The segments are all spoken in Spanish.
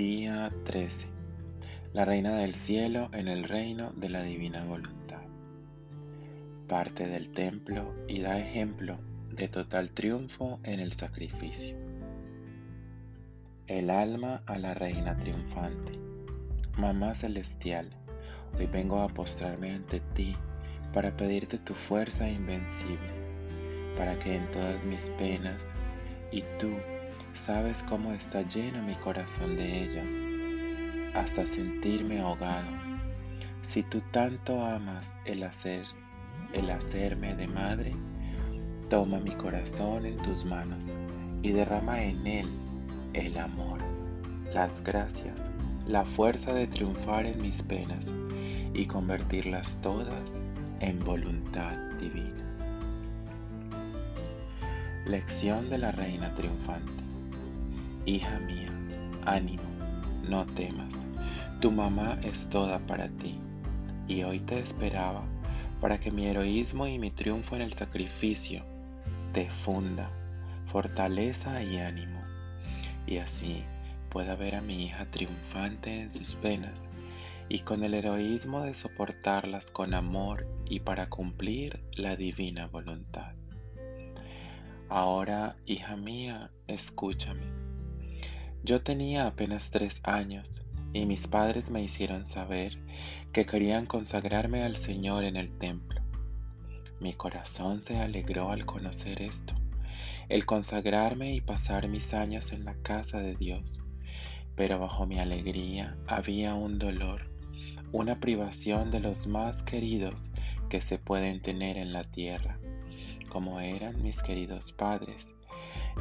Día 13. La Reina del Cielo en el reino de la Divina Voluntad. Parte del templo y da ejemplo de total triunfo en el sacrificio. El alma a la Reina triunfante. Mamá Celestial, hoy vengo a postrarme ante ti para pedirte tu fuerza invencible, para que en todas mis penas y tú Sabes cómo está lleno mi corazón de ellas, hasta sentirme ahogado. Si tú tanto amas el hacer, el hacerme de madre, toma mi corazón en tus manos y derrama en él el amor, las gracias, la fuerza de triunfar en mis penas y convertirlas todas en voluntad divina. Lección de la Reina Triunfante. Hija mía, ánimo, no temas. Tu mamá es toda para ti. Y hoy te esperaba para que mi heroísmo y mi triunfo en el sacrificio te funda fortaleza y ánimo. Y así pueda ver a mi hija triunfante en sus penas y con el heroísmo de soportarlas con amor y para cumplir la divina voluntad. Ahora, hija mía, escúchame yo tenía apenas tres años y mis padres me hicieron saber que querían consagrarme al Señor en el templo. Mi corazón se alegró al conocer esto, el consagrarme y pasar mis años en la casa de Dios. Pero bajo mi alegría había un dolor, una privación de los más queridos que se pueden tener en la tierra, como eran mis queridos padres.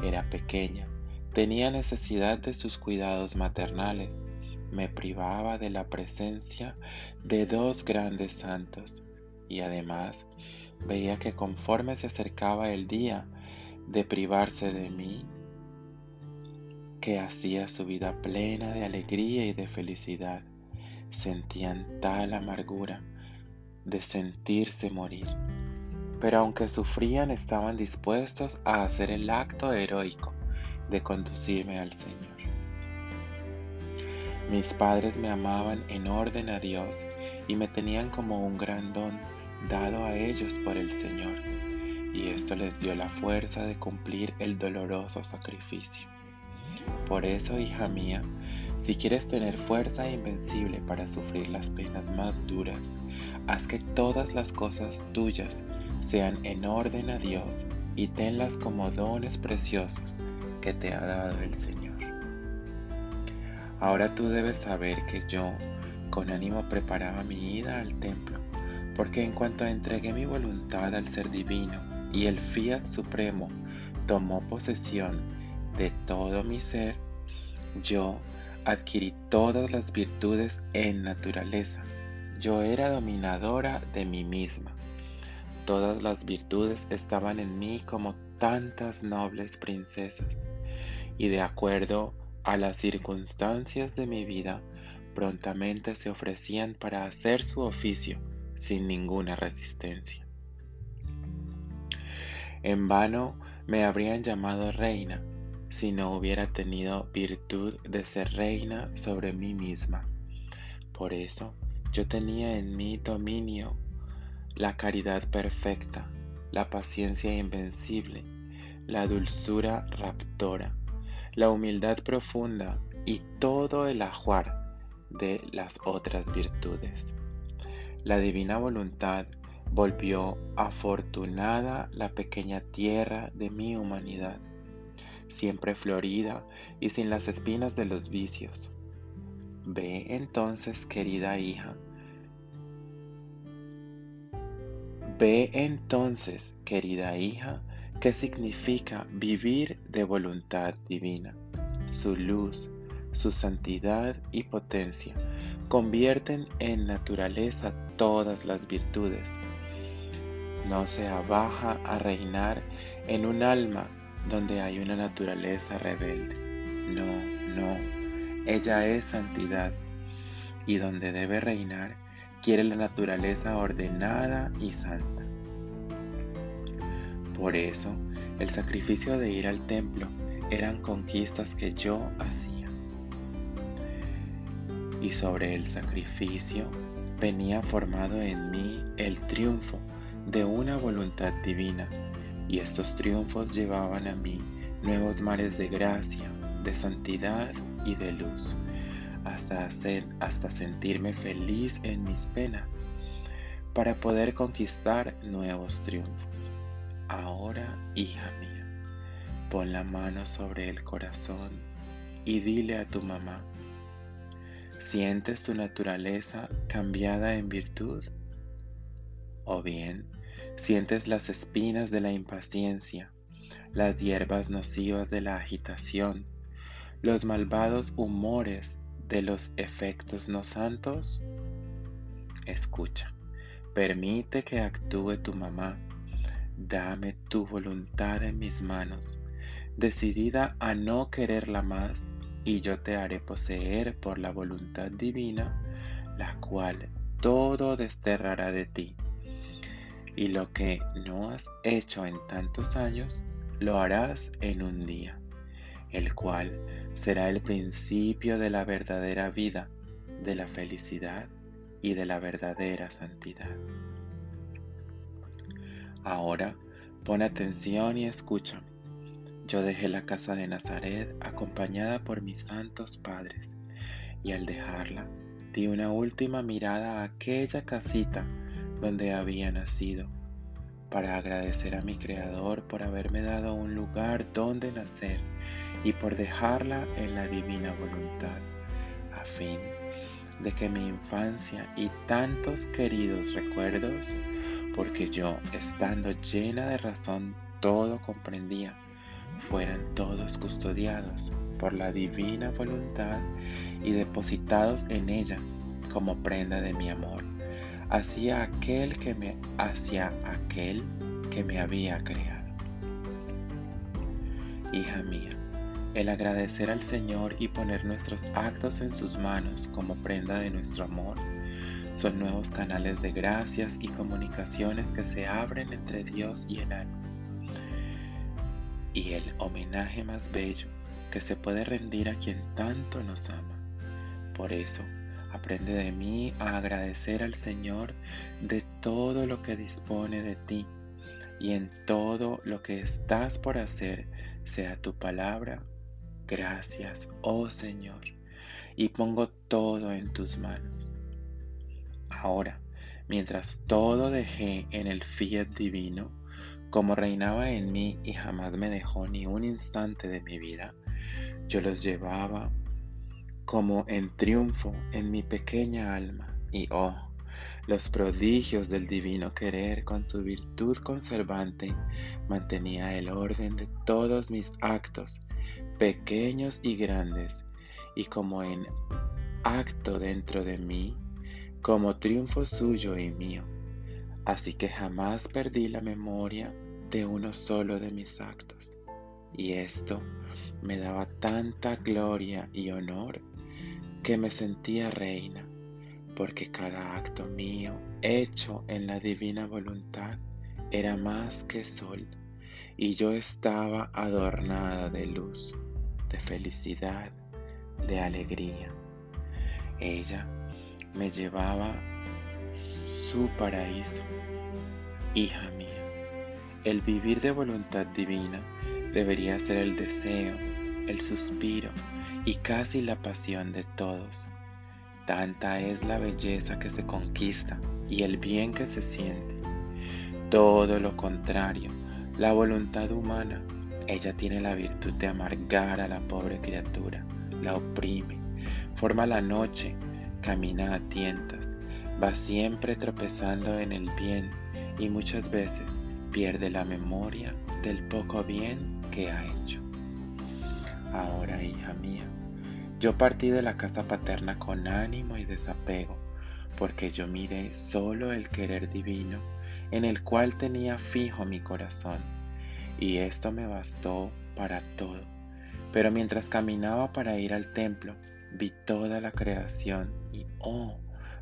Era pequeña Tenía necesidad de sus cuidados maternales. Me privaba de la presencia de dos grandes santos y además veía que conforme se acercaba el día de privarse de mí, que hacía su vida plena de alegría y de felicidad, sentían tal amargura de sentirse morir. Pero aunque sufrían, estaban dispuestos a hacer el acto heroico de conducirme al Señor. Mis padres me amaban en orden a Dios y me tenían como un gran don dado a ellos por el Señor, y esto les dio la fuerza de cumplir el doloroso sacrificio. Por eso, hija mía, si quieres tener fuerza invencible para sufrir las penas más duras, haz que todas las cosas tuyas sean en orden a Dios y tenlas como dones preciosos que te ha dado el Señor. Ahora tú debes saber que yo con ánimo preparaba mi ida al templo, porque en cuanto entregué mi voluntad al Ser Divino y el Fiat Supremo tomó posesión de todo mi ser, yo adquirí todas las virtudes en naturaleza. Yo era dominadora de mí misma. Todas las virtudes estaban en mí como tantas nobles princesas, y de acuerdo a las circunstancias de mi vida, prontamente se ofrecían para hacer su oficio sin ninguna resistencia. En vano me habrían llamado reina si no hubiera tenido virtud de ser reina sobre mí misma. Por eso yo tenía en mí dominio, la caridad perfecta, la paciencia invencible, la dulzura raptora, la humildad profunda y todo el ajuar de las otras virtudes. La divina voluntad volvió afortunada la pequeña tierra de mi humanidad, siempre florida y sin las espinas de los vicios. Ve entonces, querida hija, ve entonces, querida hija, ¿Qué significa vivir de voluntad divina? Su luz, su santidad y potencia convierten en naturaleza todas las virtudes. No se abaja a reinar en un alma donde hay una naturaleza rebelde. No, no, ella es santidad y donde debe reinar quiere la naturaleza ordenada y santa. Por eso, el sacrificio de ir al templo eran conquistas que yo hacía. y sobre el sacrificio venía formado en mí el triunfo de una voluntad divina, y estos triunfos llevaban a mí nuevos mares de gracia, de santidad y de luz, hasta, hacer, hasta sentirme feliz en mis penas, para poder conquistar nuevos triunfos. Ahora, hija mía, pon la mano sobre el corazón y dile a tu mamá, ¿sientes tu naturaleza cambiada en virtud? ¿O bien sientes las espinas de la impaciencia, las hierbas nocivas de la agitación, los malvados humores de los efectos no santos? Escucha, permite que actúe tu mamá Dame tu voluntad en mis manos, decidida a no quererla más, y yo te haré poseer por la voluntad divina, la cual todo desterrará de ti. Y lo que no has hecho en tantos años, lo harás en un día, el cual será el principio de la verdadera vida, de la felicidad y de la verdadera santidad. Ahora pon atención y escúchame. Yo dejé la casa de Nazaret acompañada por mis santos padres, y al dejarla di una última mirada a aquella casita donde había nacido, para agradecer a mi Creador por haberme dado un lugar donde nacer y por dejarla en la divina voluntad, a fin de que mi infancia y tantos queridos recuerdos porque yo, estando llena de razón, todo comprendía, fueran todos custodiados por la divina voluntad y depositados en ella como prenda de mi amor, hacia aquel que me, hacia aquel que me había creado. Hija mía, el agradecer al Señor y poner nuestros actos en sus manos como prenda de nuestro amor son nuevos canales de gracias y comunicaciones que se abren entre Dios y el alma. Y el homenaje más bello que se puede rendir a quien tanto nos ama. Por eso, aprende de mí a agradecer al Señor de todo lo que dispone de ti y en todo lo que estás por hacer, sea tu palabra, gracias, oh Señor, y pongo todo en tus manos. Ahora, mientras todo dejé en el fiat divino, como reinaba en mí y jamás me dejó ni un instante de mi vida, yo los llevaba como en triunfo en mi pequeña alma y oh, los prodigios del divino querer con su virtud conservante mantenía el orden de todos mis actos, pequeños y grandes, y como en acto dentro de mí, como triunfo suyo y mío. Así que jamás perdí la memoria de uno solo de mis actos. Y esto me daba tanta gloria y honor que me sentía reina, porque cada acto mío hecho en la divina voluntad era más que sol, y yo estaba adornada de luz, de felicidad, de alegría. Ella me llevaba su paraíso. Hija mía, el vivir de voluntad divina debería ser el deseo, el suspiro y casi la pasión de todos. Tanta es la belleza que se conquista y el bien que se siente. Todo lo contrario, la voluntad humana, ella tiene la virtud de amargar a la pobre criatura, la oprime, forma la noche camina a tientas, va siempre tropezando en el bien y muchas veces pierde la memoria del poco bien que ha hecho. Ahora, hija mía, yo partí de la casa paterna con ánimo y desapego, porque yo miré solo el querer divino en el cual tenía fijo mi corazón, y esto me bastó para todo. Pero mientras caminaba para ir al templo, vi toda la creación y, oh,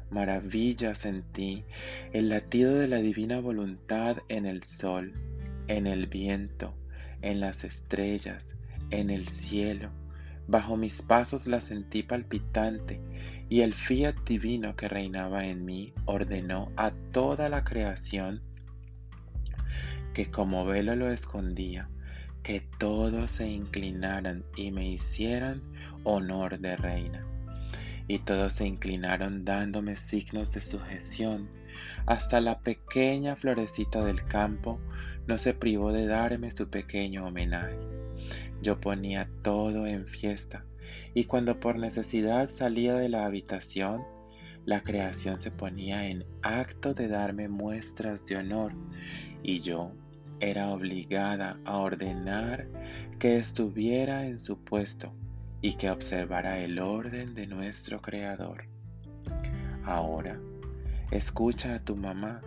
maravilla sentí el latido de la divina voluntad en el sol, en el viento, en las estrellas, en el cielo, bajo mis pasos la sentí palpitante y el fiat divino que reinaba en mí ordenó a toda la creación que como velo lo escondía, que todos se inclinaran y me hicieran honor de reina. Y todos se inclinaron dándome signos de sujeción. Hasta la pequeña florecita del campo no se privó de darme su pequeño homenaje. Yo ponía todo en fiesta, y cuando por necesidad salía de la habitación, la creación se ponía en acto de darme muestras de honor, y yo era obligada a ordenar que estuviera en su puesto y que observara el orden de nuestro Creador. Ahora, escucha a tu mamá,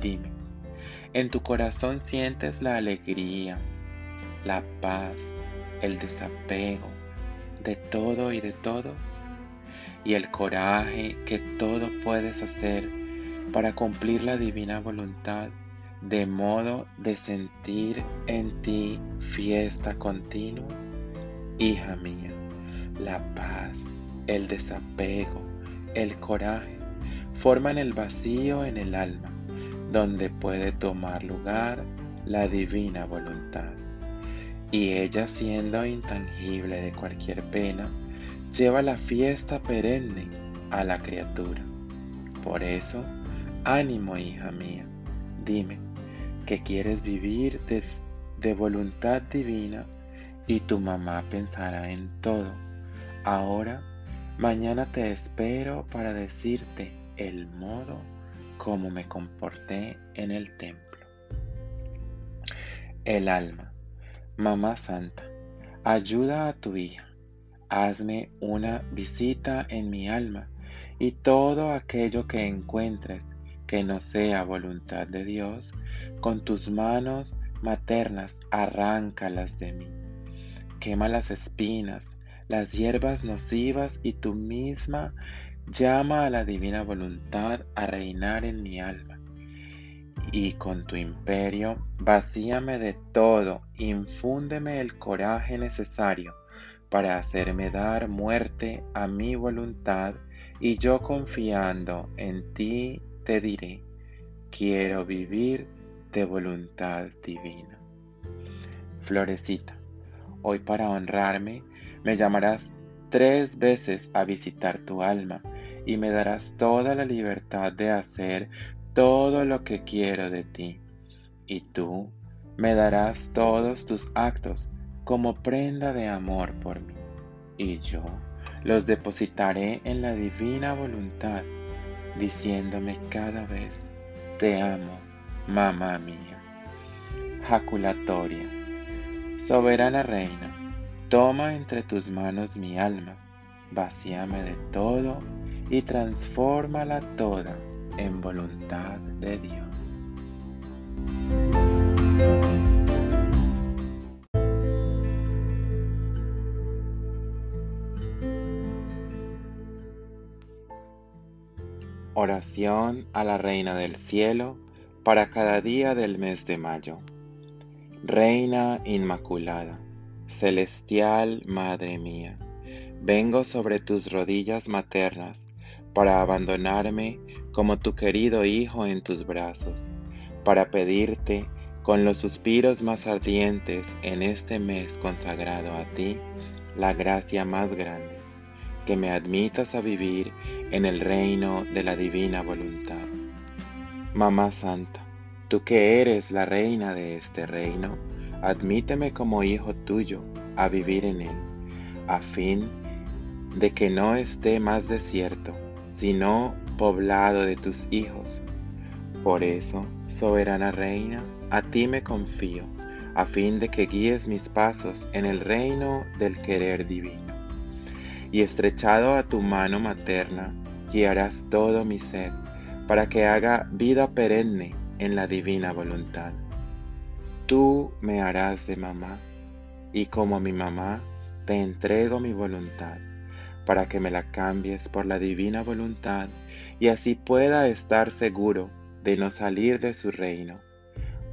dime, ¿en tu corazón sientes la alegría, la paz, el desapego de todo y de todos? Y el coraje que todo puedes hacer para cumplir la divina voluntad de modo de sentir en ti fiesta continua. Hija mía, la paz, el desapego, el coraje forman el vacío en el alma, donde puede tomar lugar la divina voluntad. Y ella siendo intangible de cualquier pena, lleva la fiesta perenne a la criatura. Por eso, ánimo, hija mía, dime, que quieres vivir de, voluntad divina y tu mamá pensará en todo. Ahora, mañana te espero para decirte el modo como me comporté en el templo. El alma. Mamá Santa, ayuda a tu hija. Hazme una visita en mi alma y todo aquello que encuentres que no sea voluntad de Dios, con tus manos maternas arráncalas de mí. Quema las espinas, las hierbas nocivas y tú misma llama a la divina voluntad a reinar en mi alma. Y con tu imperio vacíame de todo, infúndeme el coraje necesario para hacerme dar muerte a mi voluntad y yo confiando en ti te diré, quiero vivir de voluntad divina. Florecita, hoy para honrarme me llamarás tres veces a visitar tu alma y me darás toda la libertad de hacer todo lo que quiero de ti. Y tú me darás todos tus actos como prenda de amor por mí. Y yo los depositaré en la divina voluntad diciéndome cada vez, te amo, mamá mía. Jaculatoria. Soberana Reina, toma entre tus manos mi alma, vacíame de todo y transfórmala toda en voluntad de Dios. Oración a la Reina del Cielo para cada día del mes de mayo. Reina Inmaculada, celestial Madre mía, vengo sobre tus rodillas maternas para abandonarme como tu querido Hijo en tus brazos, para pedirte con los suspiros más ardientes en este mes consagrado a ti la gracia más grande que me admitas a vivir en el reino de la divina voluntad. Mamá Santa, tú que eres la reina de este reino, admíteme como hijo tuyo a vivir en él, a fin de que no esté más desierto, sino poblado de tus hijos. Por eso, soberana reina, a ti me confío, a fin de que guíes mis pasos en el reino del querer divino y estrechado a tu mano materna, guiarás todo mi ser, para que haga vida perenne en la divina voluntad. Tú me harás de mamá, y como mi mamá, te entrego mi voluntad, para que me la cambies por la divina voluntad, y así pueda estar seguro de no salir de su reino.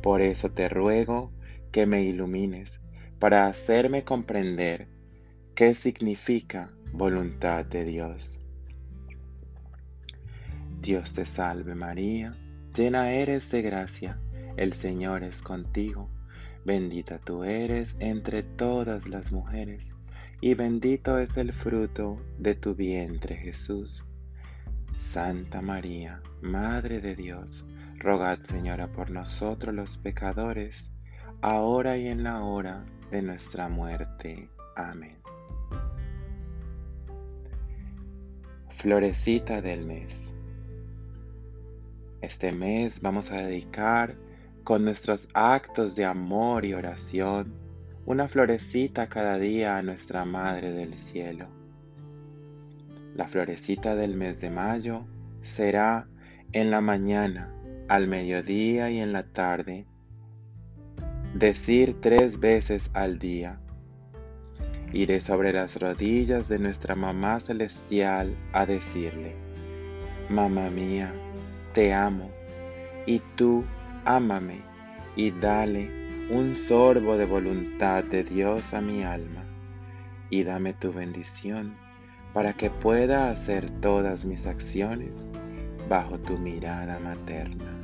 Por eso te ruego que me ilumines, para hacerme comprender ¿Qué significa voluntad de Dios? Dios te salve María, llena eres de gracia, el Señor es contigo, bendita tú eres entre todas las mujeres, y bendito es el fruto de tu vientre Jesús. Santa María, Madre de Dios, rogad Señora por nosotros los pecadores, ahora y en la hora de nuestra muerte. Amén. Florecita del mes. Este mes vamos a dedicar con nuestros actos de amor y oración una florecita cada día a nuestra Madre del Cielo. La florecita del mes de mayo será en la mañana, al mediodía y en la tarde. Decir tres veces al día. Iré sobre las rodillas de nuestra Mamá Celestial a decirle, Mamá mía, te amo, y tú ámame, y dale un sorbo de voluntad de Dios a mi alma, y dame tu bendición para que pueda hacer todas mis acciones bajo tu mirada materna.